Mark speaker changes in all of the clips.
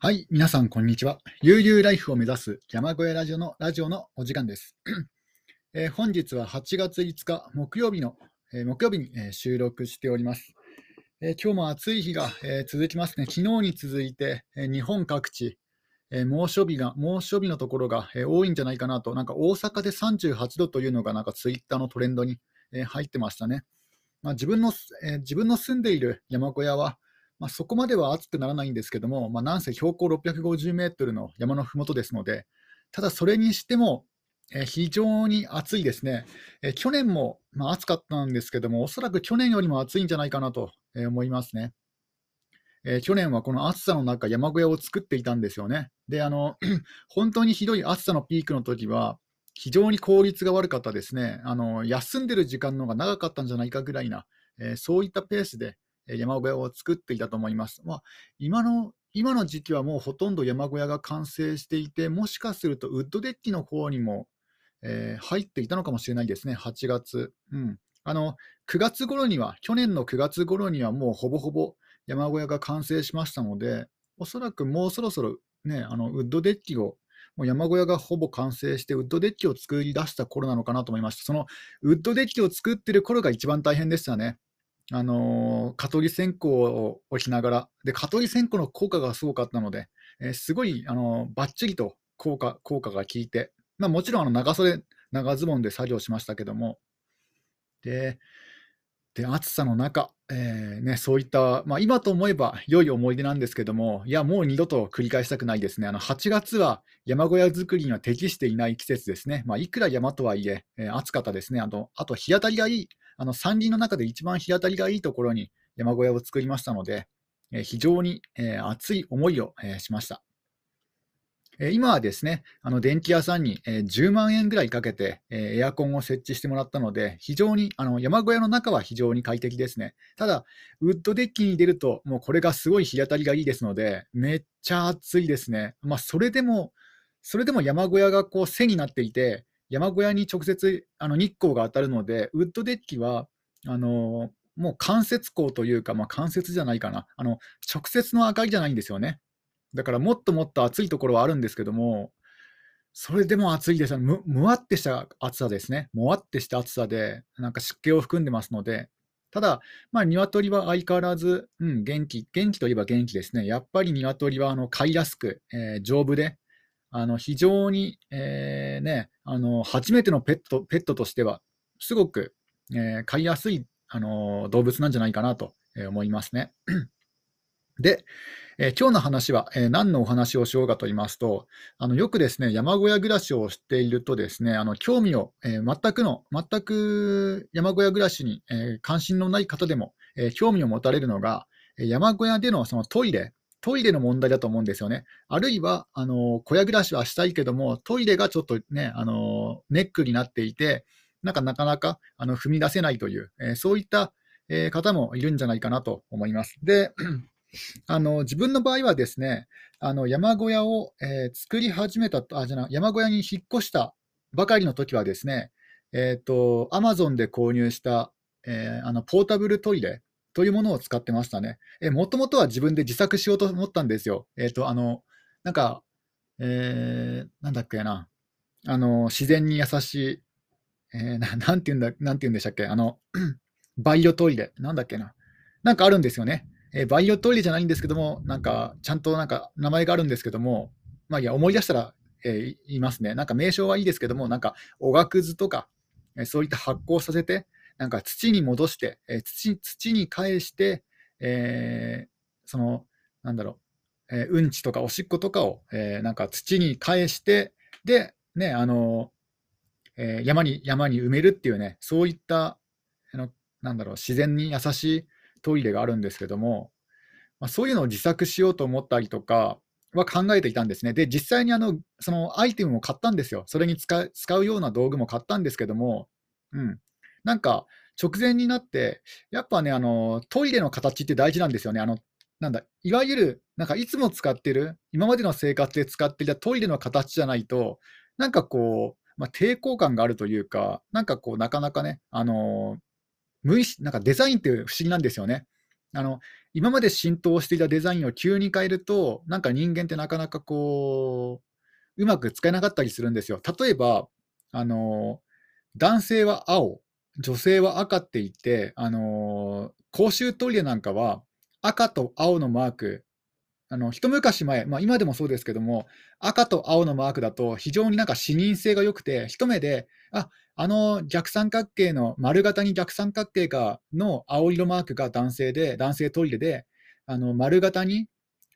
Speaker 1: はい、皆さん、こんにちは。悠々ライフを目指す山小屋ラジオのラジオのお時間です。えー、本日は8月5日木曜日の、えー、木曜日に、えー、収録しております。え今日も暑い日が、え続きますね。昨日に続いて、え日本各地、え猛暑日が、猛暑日のところが、え多いんじゃないかなと、なんか大阪で38度というのが、なんかツイッターのトレンドに、え入ってましたね。まあ、自分の、え自分の住んでいる山小屋は、まあ、そこまでは暑くならないんですけども、まあ、なんせ標高650メートルの山のふもとですので、ただそれにしても、えー、非常に暑いですね。えー、去年も、まあ、暑かったんですけども、おそらく去年よりも暑いんじゃないかなと思いますね。えー、去年はこの暑さの中、山小屋を作っていたんですよね。で、あの 本当にひどい暑さのピークの時は、非常に効率が悪かったですね。あの休んでる時間の方が長かったんじゃないかぐらいな、えそういったペースで、山小屋を作っていたと思います。まあ、今の今の時期はもうほとんど山小屋が完成していて、もしかするとウッドデッキの方にも、えー、入っていたのかもしれないですね、8月。うん、あの9月頃には、去年の9月頃にはもうほぼほぼ山小屋が完成しましたので、おそらくもうそろそろ、ね、あのウッドデッキを、もう山小屋がほぼ完成して、ウッドデッキを作り出した頃なのかなと思いました。そのウッドデッキを作ってる頃が一番大変でしたね。あの蚊取り線香をしながら、で蚊取り線香の効果がすごかったので、えー、すごい、あのばっちりと効果効果が効いて、まあ、もちろんあの長袖、長ズボンで作業しましたけども、で、で暑さの中、えーね、そういった、まあ、今と思えば良い思い出なんですけども、いや、もう二度と繰り返したくないですね。あの8月は山小屋作りには適していない季節ですね。まあ、いくら山とはいえ、えー、暑かったですね。あと、あと日当たりがいいあの山林の中で一番日当たりがいいところに山小屋を作りましたので、え非常に、え熱い思いを、えしました。え今はですね、あの電気屋さんに、え10万円ぐらいかけて、えエアコンを設置してもらったので、非常にあの山小屋の中は非常に快適ですね。ただ、ウッドデッキに出ると、もうこれがすごい日当たりがいいですので、めっちゃ暑いですね。まあ、それでも、それでも山小屋がこう背になっていて、山小屋に直接あの日光が当たるので、ウッドデッキはあのもう間接光というか、まあ、間接じゃないかなあの、直接の明かりじゃないんですよね。だからもっともっと暑いところはあるんですけども、それでも暑いですむ。むわってした暑さですね。もわってした暑さで、なんか湿気を含んでますので、ただ、まあ、鶏は相変わらず、うん、元気、元気といえば元気ですね。やっぱり鶏はあの飼いやすく、えー、丈夫で、あの非常に、えー、ね、あの初めてのペットペットとしては、すごく、えー、飼いやすいあの動物なんじゃないかなと思いますね。で、えー、今日の話は、えー、何のお話をしようかと言いますと、あのよくですね、山小屋暮らしをしているとですね、あの興味を、えー、全くの、全く山小屋暮らしに、え関心のない方でも、え興味を持たれるのが、山小屋でのそのトイレ、トイレの問題だと思うんですよね。あるいは、あの、小屋暮らしはしたいけども、トイレがちょっとね、あの、ネックになっていて、なんかなかなかあの踏み出せないという、えー、そういった、えー、方もいるんじゃないかなと思います。で、あの自分の場合はですね、あの山小屋を、えー、作り始めたあじゃな、山小屋に引っ越したばかりの時はですね、えっ、ー、と、アマゾンで購入した、えー、あのポータブルトイレ、というものを使ってましたね。えもともとは自分で自作しようと思ったんですよ。えっ、ー、と、あの、なんか、えー、なんだっけな、あの、自然に優しい、えー、ななんて言うんだ、なんて言うんでしたっけ、あの、バイオトイレ、なんだっけな、なんかあるんですよね。えー、バイオトイレじゃないんですけども、なんか、ちゃんとなんか名前があるんですけども、まあいや、思い出したら、えー、言いますね。なんか名称はいいですけども、なんか、おがくずとか、えー、そういった発酵させて、なんか土に戻して、えー、土土に返して、えー、その、なんだろう、えー、うんちとかおしっことかを、えー、なんか土に返して、で、ね、あの、えー、山に、山に埋めるっていうね、そういった、あのなんだろう、自然に優しいトイレがあるんですけども、まあ、そういうのを自作しようと思ったりとかは考えていたんですね。で、実際にあのそのアイテムも買ったんですよ。それに使使うような道具も買ったんですけども、うん、なんか直前になって、やっぱね、あのトイレの形って大事なんですよね。あのなんだいわゆる、なんかいつも使ってる、今までの生活で使っていたトイレの形じゃないと、なんかこう、まあ、抵抗感があるというか、なんかこう、なかなかね、あの無意識、なんかデザインって不思議なんですよね。あの今まで浸透していたデザインを急に変えると、なんか人間ってなかなかこう、うまく使えなかったりするんですよ。例えば、あの男性は青、女性は赤って言って、あの公衆トイレなんかは赤と青のマーク、あの一昔前、まあ、今でもそうですけども、赤と青のマークだと非常になんか視認性が良くて、一目で、ああの逆三角形の丸型に逆三角形がの青色マークが男性で、男性トイレで、あの丸型に、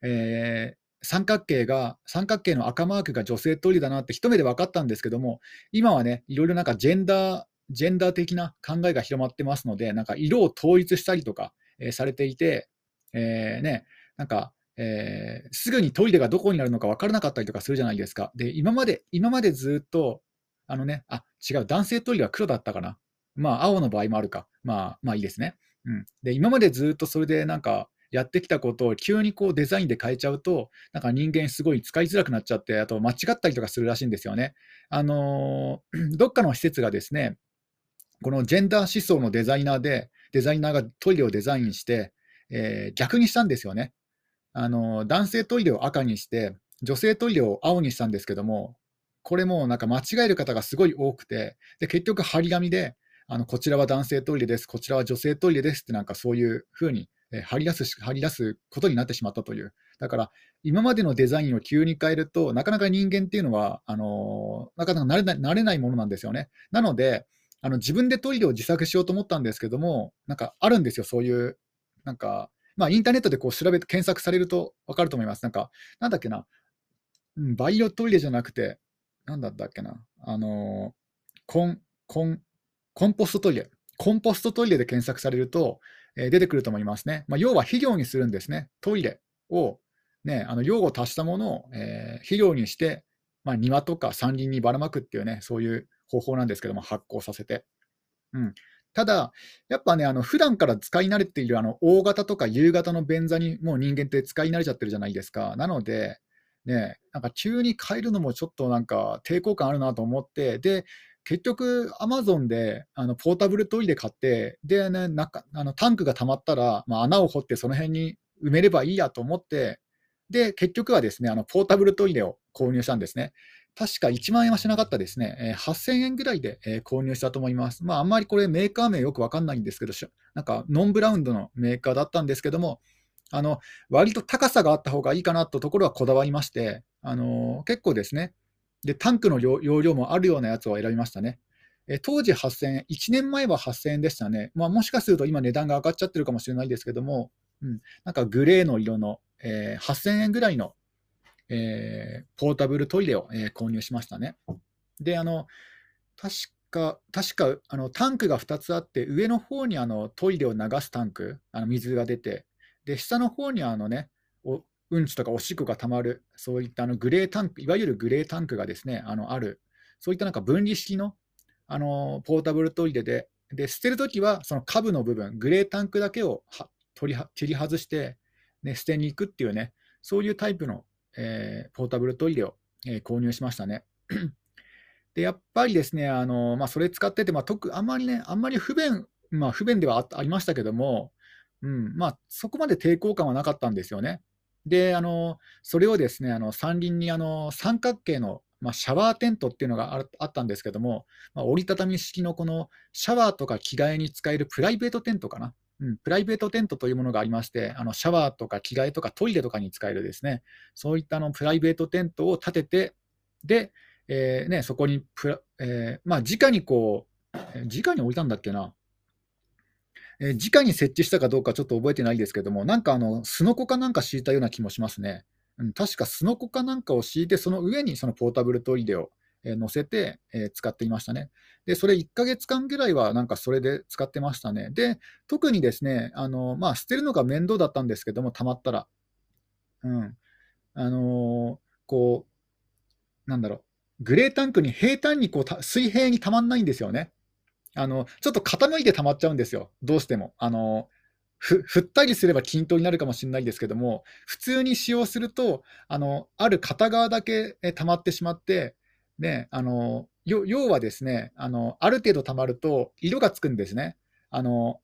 Speaker 1: えー、三角形が、三角形の赤マークが女性トイレだなって一目で分かったんですけども、今はね、いろいろなんかジェンダー、ジェンダー的な考えが広まってますので、なんか色を統一したりとか、えー、されていて、えー、ね、なんか、えー、すぐにトイレがどこになるのか分からなかったりとかするじゃないですか。で、今まで、今までずっと、あのね、あ、違う、男性トイレは黒だったかな。まあ、青の場合もあるか。まあ、まあいいですね。うん。で、今までずっとそれでなんか、やってきたことを急にこうデザインで変えちゃうと、なんか人間すごい使いづらくなっちゃって、あと間違ったりとかするらしいんですよね。あのー、どっかの施設がですね、このジェンダー思想のデザイナーで、デザイナーがトイレをデザインして、えー、逆にしたんですよね。あの、男性トイレを赤にして、女性トイレを青にしたんですけども、これもなんか間違える方がすごい多くて、で結局、張り紙で、あのこちらは男性トイレです、こちらは女性トイレですって、なんかそういうふうにえ張り出す張り出すことになってしまったという。だから、今までのデザインを急に変えると、なかなか人間っていうのは、あのなかなか慣れない慣れないものなんですよね。なので、あの自分でトイレを自作しようと思ったんですけども、なんかあるんですよ、そういう、なんか、まあ、インターネットでこう調べて検索されると分かると思います。なんか、なんだっけな、バイオトイレじゃなくて、なんだったっけな、あのコン、コン、コンポストトイレ。コンポストトイレで検索されると、え出てくると思いますね。まあ、要は肥料にするんですね。トイレを、ね、あの用を足したものを、えー、肥料にして、まあ、庭とか山林にばらまくっていうね、そういう方法なんですけども、発酵させて。うん、ただ、やっぱね、あの普段から使い慣れているあの大型とか夕型の便座にもう人間って使い慣れちゃってるじゃないですか。なので、ね、なんか急に変えるのもちょっとなんか抵抗感あるなと思って、で、結局、アマゾンであのポータブルトイレ買って、で、ね、なんかあのタンクが溜まったら、まあ、穴を掘ってその辺に埋めればいいやと思って、で、結局はですね、あのポータブルトイレを購入したんですね。確か1万円はしなかったですね。8000円ぐらいで、購入したと思います。まあ、あんまりこれメーカー名よくわかんないんですけど、なんかノンブラウンドのメーカーだったんですけども、あの割と高さがあった方がいいかなとところはこだわりまして、あの、結構ですね、で、タンクの容量もあるようなやつを選びましたね。え当時8000円、1年前は8000円でしたね。まあ、もしかすると今値段が上がっちゃってるかもしれないですけども、うん、なんかグレーの色の、えー、8000円ぐらいの、えー、ポータブルトイレを、えー、購入しましたね。で、あの、確か、確かあのタンクが2つあって、上の方にあのトイレを流すタンク、あの水が出て、で、下の方にあのね、うんちとかおしっこがたまる、そういったあのグレータンク、いわゆるグレータンクがですね、あのある、そういったなんか分離式のあのポータブルトイレで、で捨てるときはその下部の部分、グレータンクだけをは取り切り外して、ね、捨てに行くっていうね、そういうタイプの、えー、ポータブルトイレを、えー、購入しましたね。でやっぱりですね、あのまあ、それ使ってて、まあ、特あんまりね、あんまり不便、まあ、不便ではありましたけども、うんまあ、そこまで抵抗感はなかったんですよね。で、あのそれをですね、あの山林にあの三角形の、まあ、シャワーテントっていうのがあったんですけども、まあ、折りたたみ式のこのシャワーとか着替えに使えるプライベートテントかな。うん、プライベートテントというものがありまして、あのシャワーとか着替えとかトイレとかに使えるですね、そういったのプライベートテントを立てて、で、えーね、そこにプラ、えー、まあ、直にこう、直に置いたんだっけな、えー、直に設置したかどうかちょっと覚えてないですけども、なんかあの、すのこかなんか敷いたような気もしますね。うん、確かすのこかなんかを敷いて、その上にそのポータブルトイレを、えー、乗せて、え、使っていましたね。で、それ1ヶ月間ぐらいはなんかそれで使ってましたね。で、特にですね、あのまあ、捨てるのが面倒だったんですけども、たまったら。うん。あの、こう、なんだろう、グレータンクに平坦にこう水平にたまんないんですよね。あの、ちょっと傾いて溜まっちゃうんですよ。どうしても。あの、振ったりすれば均等になるかもしれないですけども、普通に使用すると、あの、ある片側だけ溜まってしまって、ね、あの、要はですね、あの、ある程度溜まると色がつくんですね。あの、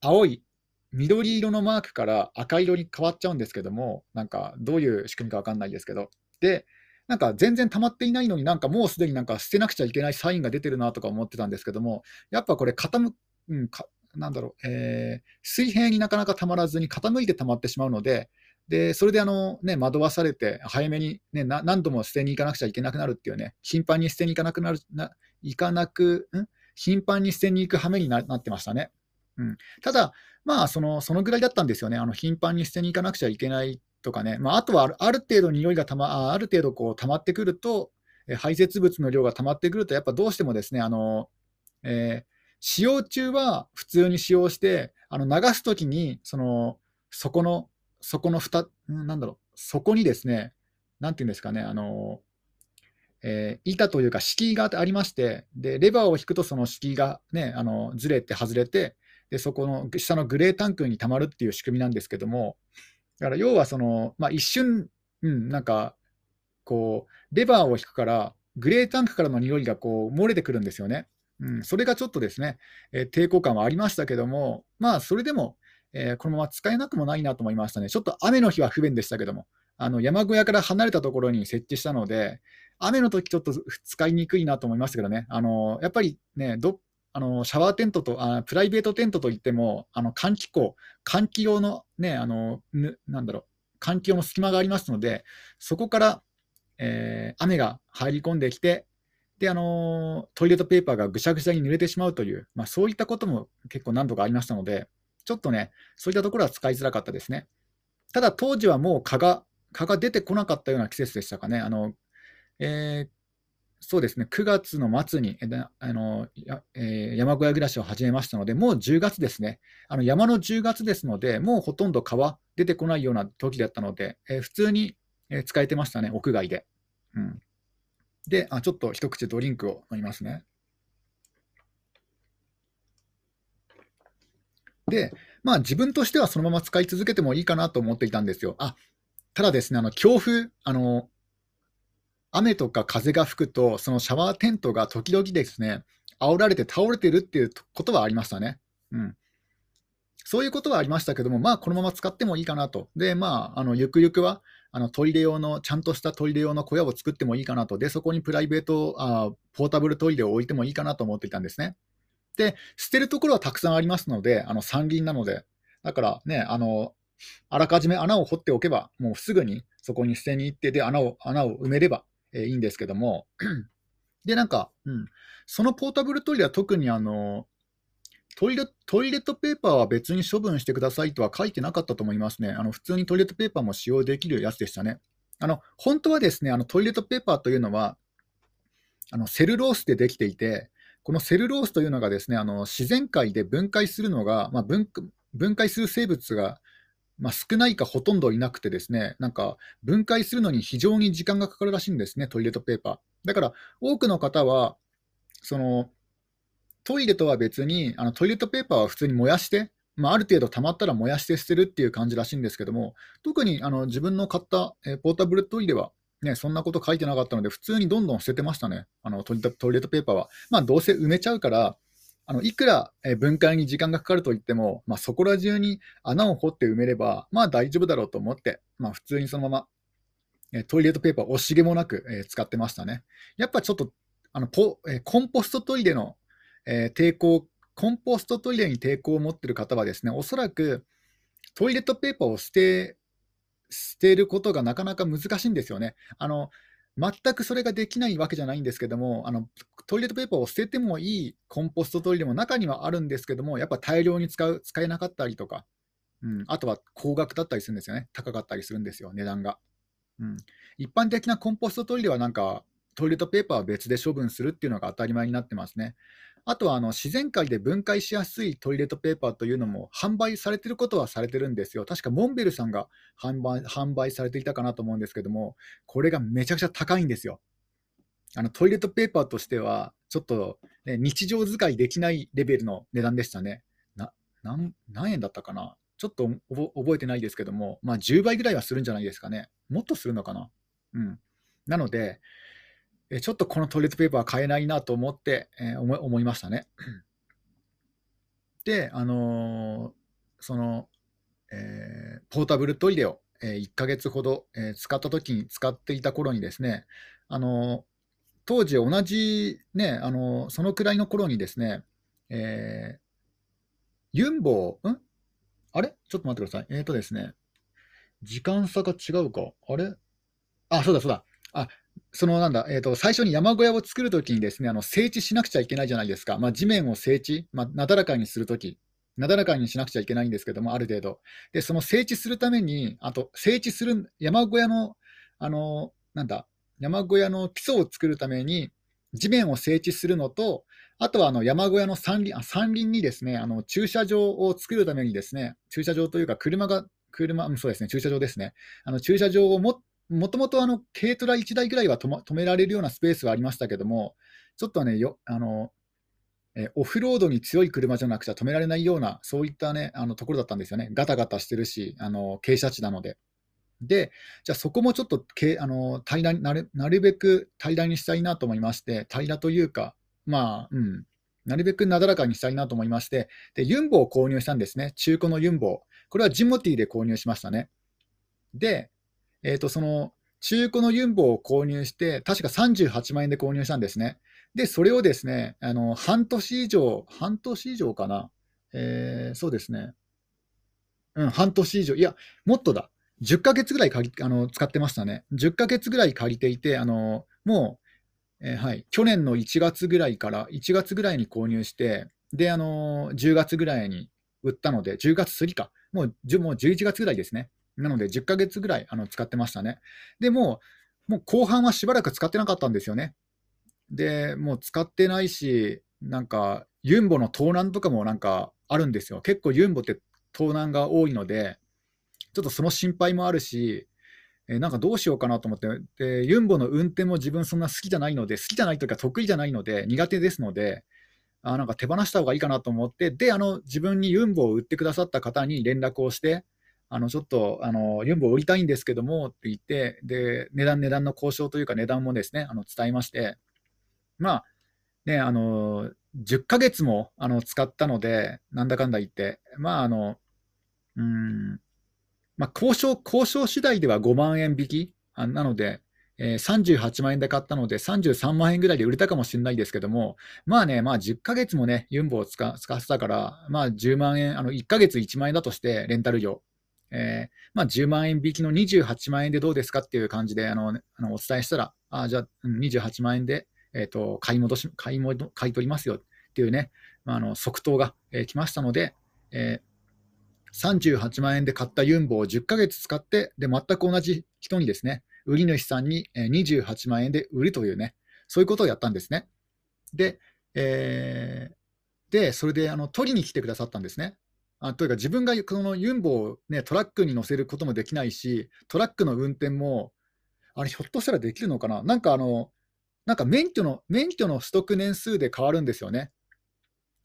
Speaker 1: 青い、緑色のマークから赤色に変わっちゃうんですけども、なんかどういう仕組みか分かんないですけど、で、なんか全然溜まっていないのになんかもうすでになんか捨てなくちゃいけないサインが出てるなとか思ってたんですけども、やっぱこれ傾く、うんかなんだろう、えー、水平になかなかたまらずに傾いて溜まってしまうので、でそれであの、ね、惑わされて、早めに、ね、何度も捨てに行かなくちゃいけなくなるっていうね、頻繁に捨てに行かなくなる、な行かなく、ん？頻繁に捨てに行く羽目になってましたね。うん、ただ、まあその、そのぐらいだったんですよね、あの頻繁に捨てに行かなくちゃいけないとかね、まあ、あとはある程度匂いがたま、ある程度こう溜まってくると、排泄物の量が溜まってくると、やっぱどうしてもですね、あのえー、使用中は普通に使用して、あの流すときに、その、そこの、そこのふた、なんだろう、そこにですね、なんていうんですかね、あの、えー、板というか敷居がありまして、で、レバーを引くとその敷居がね、あの、ずれて外れて、で、そこの下のグレータンクにたまるっていう仕組みなんですけども、だから要はその、まあ、一瞬、うん、なんか、こう、レバーを引くから、グレータンクからの匂いがこう漏れてくるんですよね。うん、それがちょっとですね、えー、抵抗感はありましたけども、まあ、それでも、えー、このまま使えなくもないなと思いましたね。ちょっと雨の日は不便でしたけども、あの山小屋から離れたところに設置したので、雨の時ちょっと使いにくいなと思いましたけどね、あのやっぱりね、どあのシャワーテントとあ、プライベートテントといっても、あの換気口、換気用のね、あのなんだろう、換気用の隙間がありますので、そこから、えー、雨が入り込んできて、で、あのトイレットペーパーがぐしゃぐしゃに濡れてしまうという、まあ、そういったことも結構何度かありましたので、ちょっとね、そういったところは使いづらかったですね。ただ、当時はもう蚊が蚊が出てこなかったような季節でしたかね。あのえー、そうですね、9月の末にあの、えー、山小屋暮らしを始めましたので、もう10月ですね、あの山の10月ですので、もうほとんど蚊出てこないような時だったので、えー、普通に使えてましたね、屋外で。うんで、あちょっと一口ドリンクを飲みますね。で、まあ自分としてはそのまま使い続けてもいいかなと思っていたんですよ。あ、ただですね、あの強風、あの、雨とか風が吹くと、そのシャワーテントが時々ですね、煽られて倒れてるっていうことはありましたね。うん。そういうことはありましたけども、まあ、このまま使ってもいいかなと。で、まあ、あのゆくゆくは、あのトイレ用の、ちゃんとしたトイレ用の小屋を作ってもいいかなと、で、そこにプライベート、あポータブルトイレを置いてもいいかなと思っていたんですね。で、捨てるところはたくさんありますので、あの山林なので、だからね、あの、あらかじめ穴を掘っておけば、もうすぐにそこに捨てに行って、で、穴を穴を埋めれば、えー、いいんですけども、で、なんか、うん、そのポータブルトイレは特にあのトイレトイレットペーパーは別に処分してくださいとは書いてなかったと思いますね。あの普通にトイレットペーパーも使用できるやつでしたね。あの本当はですね、あのトイレットペーパーというのは、あのセルロースでできていて、このセルロースというのがですね、あの自然界で分解するのが、まあ、分分解する生物が、まあ、少ないかほとんどいなくてですね、なんか分解するのに非常に時間がかかるらしいんですね、トイレットペーパー。だから多くの方は、そのトイレとは別に、あのトイレットペーパーは普通に燃やして、まあ、ある程度溜まったら燃やして捨てるっていう感じらしいんですけども、特にあの自分の買った、えポータブルトイレは、ね、そんなこと書いてなかったので、普通にどんどん捨ててましたね、あのトイレットペーパーは。まあ、どうせ埋めちゃうから、あのいくら分解に時間がかかるといっても、まあ、そこら中に穴を掘って埋めれば、まあ大丈夫だろうと思って、まあ、普通にそのままトイレットペーパー惜しげもなく使ってましたね。やっぱちょっとあのポコンポストトイレのえー、抵抗、コンポストトイレに抵抗を持っている方はですね、おそらくトイレットペーパーを捨て、捨てることがなかなか難しいんですよね。あの全くそれができないわけじゃないんですけども、あのトイレットペーパーを捨ててもいいコンポストトイレも中にはあるんですけども、やっぱ大量に使う使えなかったりとか、うん、あとは高額だったりするんですよね、高かったりするんですよ、値段が。うん、一般的なコンポストトイレはなんか、トイレットペーパーは別で処分するっていうのが当たり前になってますね。あとはあの自然界で分解しやすいトイレットペーパーというのも販売されてることはされてるんですよ。確かモンベルさんが販売販売されていたかなと思うんですけども、これがめちゃくちゃ高いんですよ。あのトイレットペーパーとしては、ちょっと、ね、日常使いできないレベルの値段でしたね。な何何円だったかな？ちょっと覚えてないですけども、まあ、10倍ぐらいはするんじゃないですかね。もっとするのかな？うん。なので、えちょっとこのトイレットペーパーは買えないなと思って、えー、思いましたね。で、あのー、その、えー、ポータブルトイレを、えー、1ヶ月ほど、えー、使った時に使っていた頃にですね、あの当時同じ、ね、あのそのくらいの頃にですね、えー、ユンボん？あれ？ちょっと待ってください。えっ、ー、とですね、時間差が違うか。あれ？あ、そうだそうだ。あ、そのなんだ、えーと、最初に山小屋を作るときにですね、あの整地しなくちゃいけないじゃないですか。まあ、地面を整地、まあ、なだらかにするとき、なだらかにしなくちゃいけないんですけども、ある程度。で、その整地するために、あと、整地する山小屋の、あの、なんだ、山小屋の基礎を作るために、地面を整地するのと、あとはあの山小屋の山林あ山林にですねあの駐車場を作るためにですね、駐車場というか車が、車、そうですね、駐車場ですね。あの駐車場をももともと軽トラ1台ぐらいは止,、ま、止められるようなスペースはありましたけども、ちょっとね、よあのえオフロードに強い車じゃなくちゃ止められないような、そういったね、あのところだったんですよね。ガタガタしてるし、あの傾斜地なので。で、じゃあそこもちょっとけあの平らになるなるべく平らにしたいなと思いまして、平らというか、まあ、うん、なるべくなだらかにしたいなと思いまして、でユンボを購入したんですね、中古のユンボ。これはジモティで購入しましたね。で、えー、とその中古のユンボを購入して、確か38万円で購入したんですね。で、それをですね、あの半年以上、半年以上かな、えー、そうですね、うん、半年以上、いや、もっとだ、10ヶ月ぐらい借りあの使ってましたね。10ヶ月ぐらい借りていて、あのもう、えー、はい、去年の1月ぐらいから、1月ぐらいに購入して、で、あの10月ぐらいに売ったので、10月過ぎか、もうもう11月ぐらいですね。なので、10ヶ月ぐらいあの使ってましたね。でももう後半はしばらく使ってなかったんですよね。で、もう使ってないし、なんか、ユンボの盗難とかもなんかあるんですよ。結構ユンボって盗難が多いので、ちょっとその心配もあるし、えなんかどうしようかなと思って、でユンボの運転も自分そんな好きじゃないので、好きじゃないというか得意じゃないので、苦手ですので、あなんか手放した方がいいかなと思って、で、あの自分にユンボを売ってくださった方に連絡をして、あのちょっとあのユンボ売りたいんですけどもって言って、で値段、値段の交渉というか、値段もですねあの伝えまして、まあね、あの10ヶ月もあの使ったので、なんだかんだ言って、まああのうんまあ、交渉交渉次第では5万円引き。あなので、えー、38万円で買ったので、33万円ぐらいで売れたかもしれないですけども、まあね、まあ、10ヶ月もね、ユンボを使使ってたから、まあ、10万円、あの1ヶ月1万円だとして、レンタル料、えー、まあ、10万円引きの28万円でどうですかっていう感じであのあのお伝えしたら、あじゃあ、28万円で、えーと、買い戻し買い戻買い取りますよっていうね、まあ、あの即答が、えー、来ましたので、えー、38万円で買ったユンボを10ヶ月使って、で全く同じ人にですね、売り主さんに28万円で売るというね、そういうことをやったんですね。で、えー、でそれであの取りに来てくださったんですね。あというか、自分がこのユンボを、ね、トラックに乗せることもできないし、トラックの運転も、あれ、ひょっとしたらできるのかな、なんかあの、なんか免許の免許の取得年数で変わるんですよね。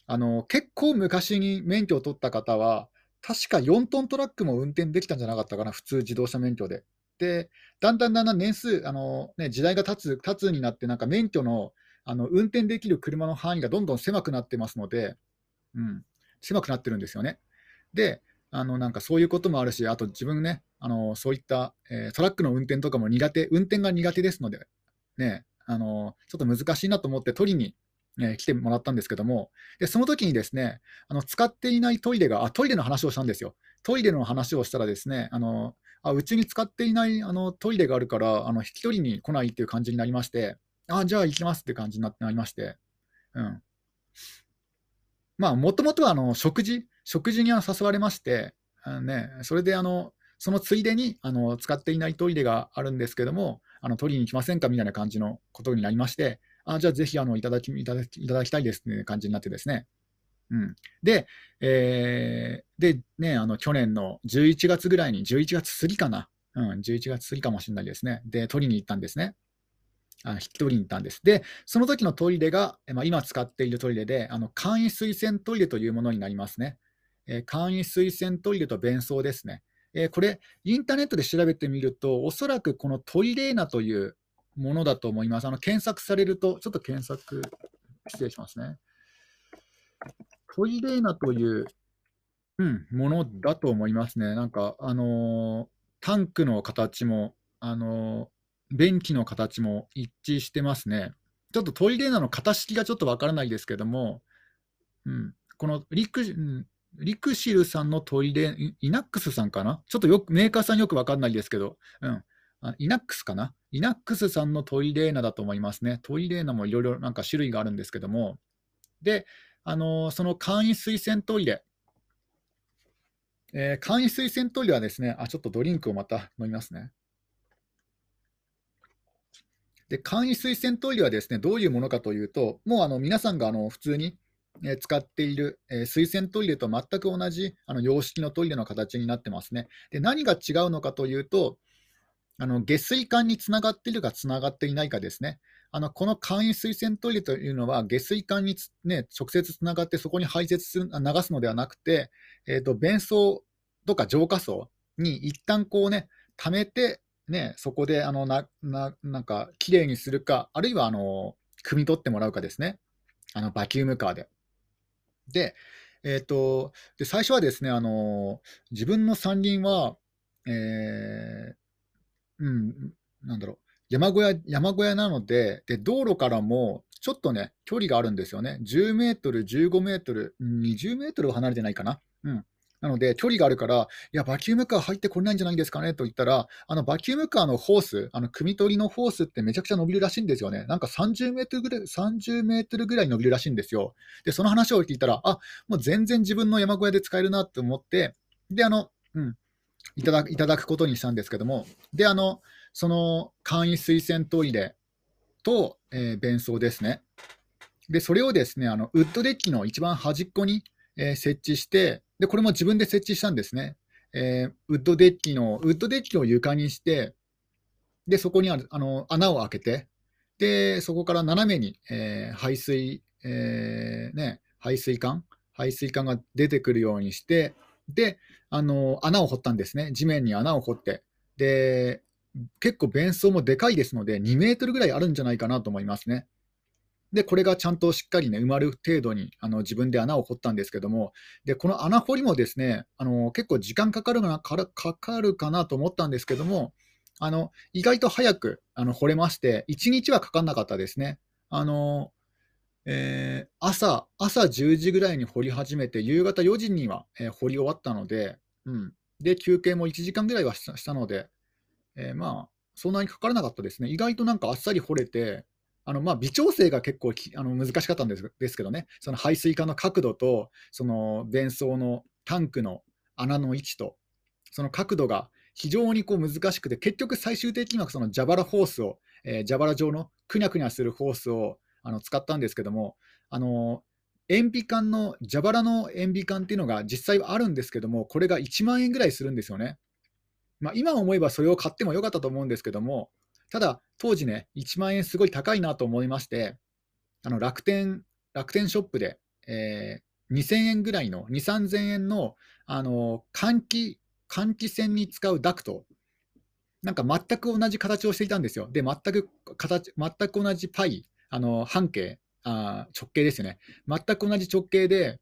Speaker 1: あの結構昔に免許を取った方は、確か4トントラックも運転できたんじゃなかったかな、普通自動車免許で。で、だんだんだんだん年数、あのね、時代が経つ経つになって、なんか免許のあの運転できる車の範囲がどんどん狭くなってますので、うん、狭くなってるんですよね。で、あのなんかそういうこともあるし、あと自分ね、あのそういった、えー、トラックの運転とかも苦手、運転が苦手ですので、ね、あのちょっと難しいなと思って取りに、え来てもらったんですけども、でその時にですねあの使っていないトイレがあ、トイレの話をしたんですよ。トイレの話をしたらですね、あのあうちに使っていないあのトイレがあるから、あの引き取りに来ないっていう感じになりまして、あじゃあ行きますって感じになりまして、うん。まあ、もともとはあの食事、食事には誘われまして、あのね、それであのそのついでにあの使っていないトイレがあるんですけども、あの取りに来ませんかみたいな感じのことになりまして、あじゃあぜひあのいただきいただきいただきたいですって感じになってですね。うん、で、えー、でね、あの去年の11月ぐらいに、11月過ぎかな、うん、11月過ぎかもしれないですね。で、取りに行ったんですね。あ引き取りに行ったんです。で、その時のトイレが、まあ、今使っているトイレで、あの簡易水洗トイレというものになりますね。えー、簡易水洗トイレと便槽ですね。えー、これ、インターネットで調べてみると、おそらくこのトイレーナというものだと思います。あの検索されると、ちょっと検索、失礼しますね。トイレーナという、うん、ものだと思いますね。なんか、あのータンクの形も、あの便器の形も一致してますね。ちょっとトイレーナの型式がちょっとわからないですけども、うん、このリク,、うん、リクシルさんのトイレ、イナックスさんかな？ちょっとよくメーカーさんよくわかんないですけど、うん、あイナックスかな？イナックスさんのトイレーナだと思いますね。トイレーナもいろいろなんか種類があるんですけども、で、あのーその簡易水洗トイレ、えー簡易水洗トイレはですね、あ、ちょっとドリンクをまた飲みますね。で、簡易水洗トイレはですね、どういうものかというと、もうあの皆さんがあの普通に使っている、えー水洗トイレと全く同じあの洋式のトイレの形になってますね。で、何が違うのかというと、あの下水管につながっているかつながっていないかですね。あのこの簡易水洗トイレというのは、下水管に、ね、直接つながってそこに排泄する流すのではなくて、えーと、便槽とか浄化槽に一旦こうね、溜めて、ね、そこであのなななんかきれいにするか、あるいはあの汲み取ってもらうかですね、あのバキュームカーで。で、えーと、で最初はですね、あの自分の山林は、えーうん、なんだろう、山小屋山小屋なのでで、道路からもちょっとね、距離があるんですよね。10メートル、15メートル、20メートル離れてないかな。うん。なので、距離があるから、いや、バキュームカー入ってこれないんじゃないですかね？と言ったら、あのバキュームカーのホース、あの汲み取りのホースってめちゃくちゃ伸びるらしいんですよね。なんか30メートルぐらい、30メートルぐらい伸びるらしいんですよ。で、その話を聞いたら、あもう全然自分の山小屋で使えるなって思って、で、あの、うん、いただいただくことにしたんですけども、で、あの、その簡易水洗トイレと、えー便槽ですね。で、それをですね、あのウッドデッキの一番端っこに、えー設置してで、これも自分で設置したんですね。えーウッドデッキの、ウッドデッキを床にして、で、そこにあるあの穴を開けて、で、そこから斜めに、えー排水、えーね、排水管排水管が出てくるようにして、で、あの穴を掘ったんですね。地面に穴を掘って。で、結構便槽もでかいですので、2メートルぐらいあるんじゃないかなと思いますね。で、これがちゃんとしっかりね、埋まる程度にあの自分で穴を掘ったんですけども、で、この穴掘りもですね、あの結構時間かかるかなかかかるかなと思ったんですけども、あの意外と早くあの掘れまして、1日はかかんなかったですね。あのえー朝、朝10時ぐらいに掘り始めて、夕方4時には、えー掘り終わったので、うん、で、休憩も1時間ぐらいはしたので、えーまあ、そんなにかからなかったですね。意外となんかあっさり掘れて、あのまあ、微調整が結構あの難しかったんですですけどね、その排水管の角度と、その便槽のタンクの穴の位置と、その角度が非常にこう難しくて、結局最終的にはその蛇腹ホースを、えー蛇腹状のくにゃくにゃするホースをあの使ったんですけども、あの塩ビ管の、蛇腹の塩ビ管っていうのが実際はあるんですけども、これが1万円ぐらいするんですよね。まあ、今思えばそれを買ってもよかったと思うんですけども、ただ、当時ね、1万円すごい高いなと思いまして、あの楽天楽天ショップで、えー2000円ぐらいの、2、3000円のあの換気換気扇に使うダクト、なんか全く同じ形をしていたんですよ。で、全く形全く同じパイ、あの半径あ、直径ですよね。全く同じ直径で、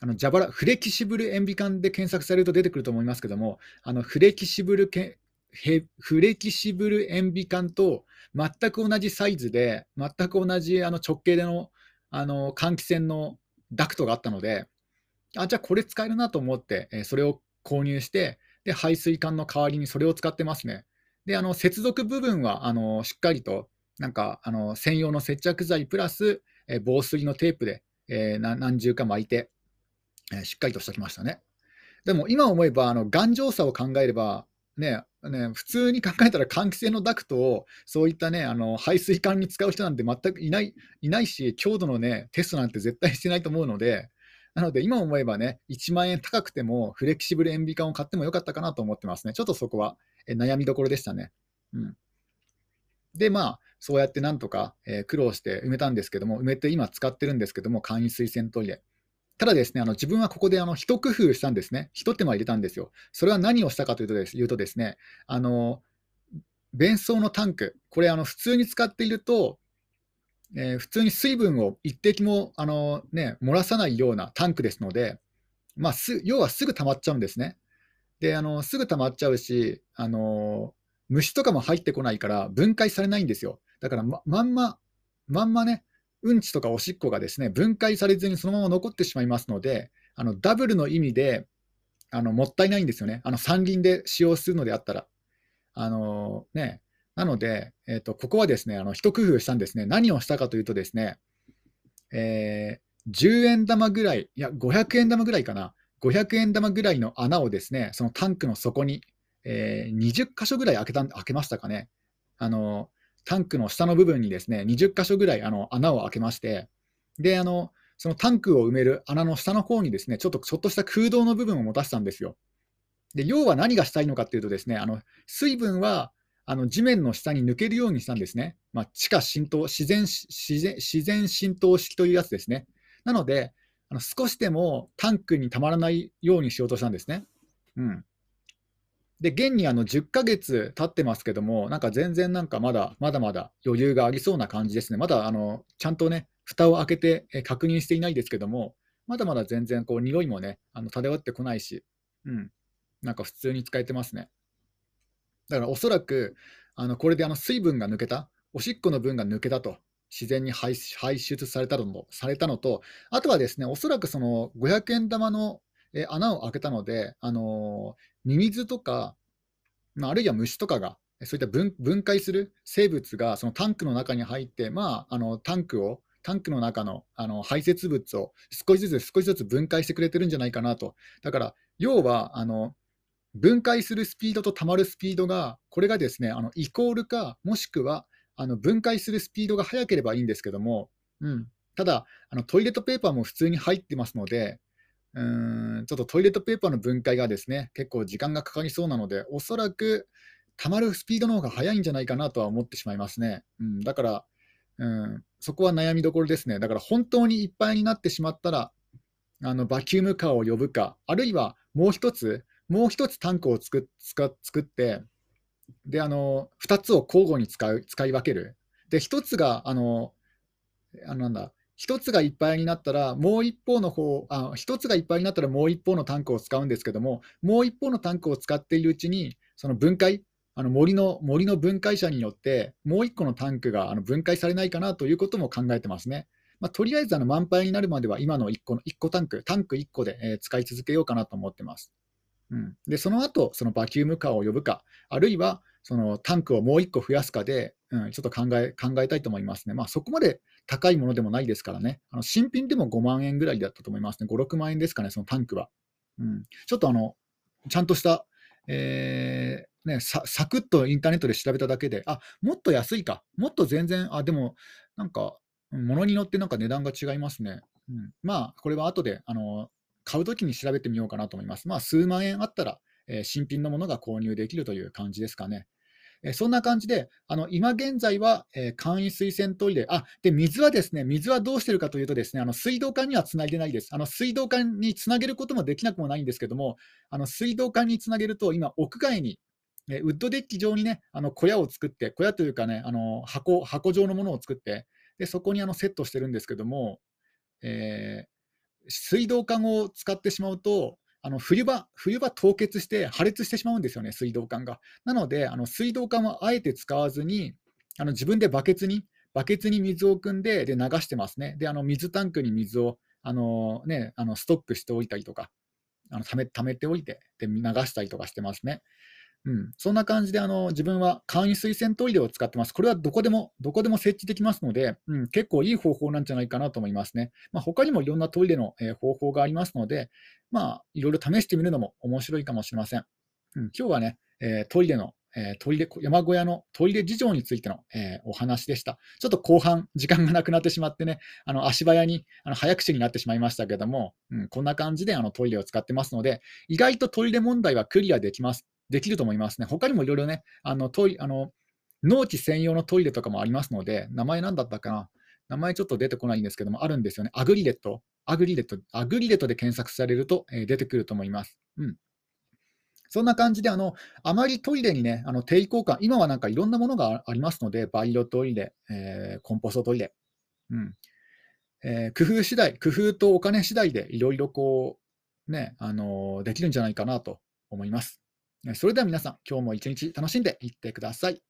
Speaker 1: あの蛇腹フレキシブル塩ビ管で検索されると出てくると思いますけども、あのフレキシブルけフレキシブル塩ビ管と全く同じサイズで、全く同じあの直径でのあの換気扇のダクトがあったので、あじゃあこれ使えるなと思って、えそれを購入してで、排水管の代わりにそれを使ってますね。で、あの接続部分はあのしっかりとなんかあの専用の接着剤プラス、え防水のテープで、えー何重か巻いて、えしっかりとしてきましたね。でも今思えば、あの頑丈さを考えれば、ねね、普通に考えたら換気扇のダクトをそういったね、あの排水管に使う人なんて全くいないいないし、強度のね、テストなんて絶対してないと思うので、なので今思えばね、1万円高くてもフレキシブル塩ビ管を買ってもよかったかなと思ってますね。ちょっとそこはえ悩みどころでしたね。うん、で、まあ、そうやってなんとか、えー苦労して埋めたんですけども、埋めて今使ってるんですけども、簡易水洗トイレ。ただですね、あの自分はここであの一工夫したんですね。一手間入れたんですよ。それは何をしたかというとです言うとですね、あの便槽のタンク、これあの普通に使っていると、えー普通に水分を一滴もあの、ね、漏らさないようなタンクですので、まあ、す要はすぐ溜まっちゃうんですね。で、あのすぐ溜まっちゃうし、あの虫とかも入ってこないから分解されないんですよ。だからままんま、まんまね、うんちとかおしっこがですね分解されずにそのまま残ってしまいますので、あのダブルの意味であのもったいないんですよね、あの三輪で使用するのであったら。あのね、なので、えーと、ここはですねあの一工夫したんですね、何をしたかというとですね、えー、10円玉ぐらい、いや、500円玉ぐらいかな、500円玉ぐらいの穴をですねそのタンクの底に、えー、20箇所ぐらい開けた開けましたかね。あのタンクの下の部分にですね20箇所ぐらいあの穴を開けまして、であのそのタンクを埋める穴の下の方にですねちょっとちょっとした空洞の部分を持たせたんですよ。で要は何がしたいのかっていうと、ですねあの水分はあの地面の下に抜けるようにしたんですね。まあ、地下浸透自然自然、自然浸透式というやつですね。なので、あの少しでもタンクにたまらないようにしようとしたんですね。うん、で、現にあの10ヶ月経ってますけども、なんか全然なんかまだまだまだ余裕がありそうな感じですね。まだあのちゃんとね、蓋を開けて確認していないですけども、まだまだ全然こう匂いもね、あの漂ってこないし、うん、なんか普通に使えてますね。だからおそらく、あのこれであの水分が抜けた、おしっこの分が抜けたと自然に排出されたのされたのと、あとはですね、おそらくその500円玉の穴を開けたので、あのミミズとか、まあ、るいは虫とかが、そういった分分解する生物がそのタンクの中に入って、まあ、あのタンクをタンクの中のあの排泄物を少しずつ少しずつ分解してくれてるんじゃないかなと。だから、要はあの分解するスピードと溜まるスピードが、これがですねあのイコールか、もしくはあの分解するスピードが速ければいいんですけども、うん、ただあの、トイレットペーパーも普通に入ってますので、ちょっとトイレットペーパーの分解がですね結構時間がかかりそうなので、おそらく溜まるスピードの方が速いんじゃないかなとは思ってしまいますね。うん、だから、うん、そこは悩みどころですね。だから本当にいっぱいになってしまったら、あのバキュームカーを呼ぶか、あるいはもう一つ、もう一つタンクを作作って、で、あの、2つを交互に使う使い分ける。で、1つが、あの、あなんだ、1つがいっぱいになったら、もう一方の方あ、1つがいっぱいになったらもう一方のタンクを使うんですけども、もう一方のタンクを使っているうちに、その分解、あの森の森の分解者によって、もう1個のタンクがあの分解されないかなということも考えてますね。まあ、とりあえずあの満杯になるまでは、今の1個の1個タンク、タンク1個で、えー、使い続けようかなと思ってます。うん、でその後そのバキュームカーを呼ぶか、あるいはそのタンクをもう1個増やすかで、うん、ちょっと考え考えたいと思いますね。まあ、そこまで高いものでもないですからね、あの新品でも5万円ぐらいだったと思いますね、5、6万円ですかね、そのタンクは。うん、ちょっとあのちゃんとした、えーね、サクッとインターネットで調べただけで、あもっと安いか、もっと全然、あでもなんか、ものによってなんか値段が違いますね。うん、まあ、これは後であの買うときに調べてみようかなと思います。まあ、数万円あったら、え、新品のものが購入できるという感じですかね。え、そんな感じで、あの今現在は、えー、簡易水洗トイレ、あで水はですね、水はどうしてるかというと、ですねあの水道管にはつないでないです。あの水道管につなげることもできなくもないんですけども、あの水道管につなげると、今、屋外に、えウッドデッキ上にね、あの小屋を作って、小屋というかね、あの箱箱状のものを作って、でそこにあのセットしてるんですけども、えー水道管を使ってしまうと、あの冬場、冬場凍結して破裂してしまうんですよね、水道管が。なので、あの水道管はあえて使わずに、あの自分でバケツに、バケツに水を汲んでで流してますね。で、あの水タンクに水をあの、ね、あのストックしておいたりとか、あの溜め溜めておいてで流したりとかしてますね。うん、そんな感じであの自分は簡易水洗トイレを使ってます。これはどこでもどこでも設置できますので、うん、結構いい方法なんじゃないかなと思いますね。まあ、他にもいろんなトイレの、えー、方法がありますので、まあ、いろいろ試してみるのも面白いかもしれません。うん、今日はね、えー、トイレの、えー、トイレ山小屋のトイレ事情についての、えお話でした。ちょっと後半、時間がなくなってしまってね、あの足早にあの早口になってしまいましたけども、うん、こんな感じであのトイレを使ってますので、意外とトイレ問題はクリアできます。できると思いますね。他にもいろいろね、あのトイあの農地専用のトイレとかもありますので、名前なんだったかな名前ちょっと出てこないんですけども、あるんですよね。アグリレット。アグリレット、アグリレットで検索されると、えー、出てくると思います。うん。そんな感じで、あのあまりトイレにね、あの抵抗感、今はなんかいろんなものがありますので、バイオトイレ、えー、コンポストトイレ、うんえー、工夫次第、工夫とお金次第でいろいろこう、ね、あのできるんじゃないかなと思います。それでは皆さん、今日も一日楽しんでいってください。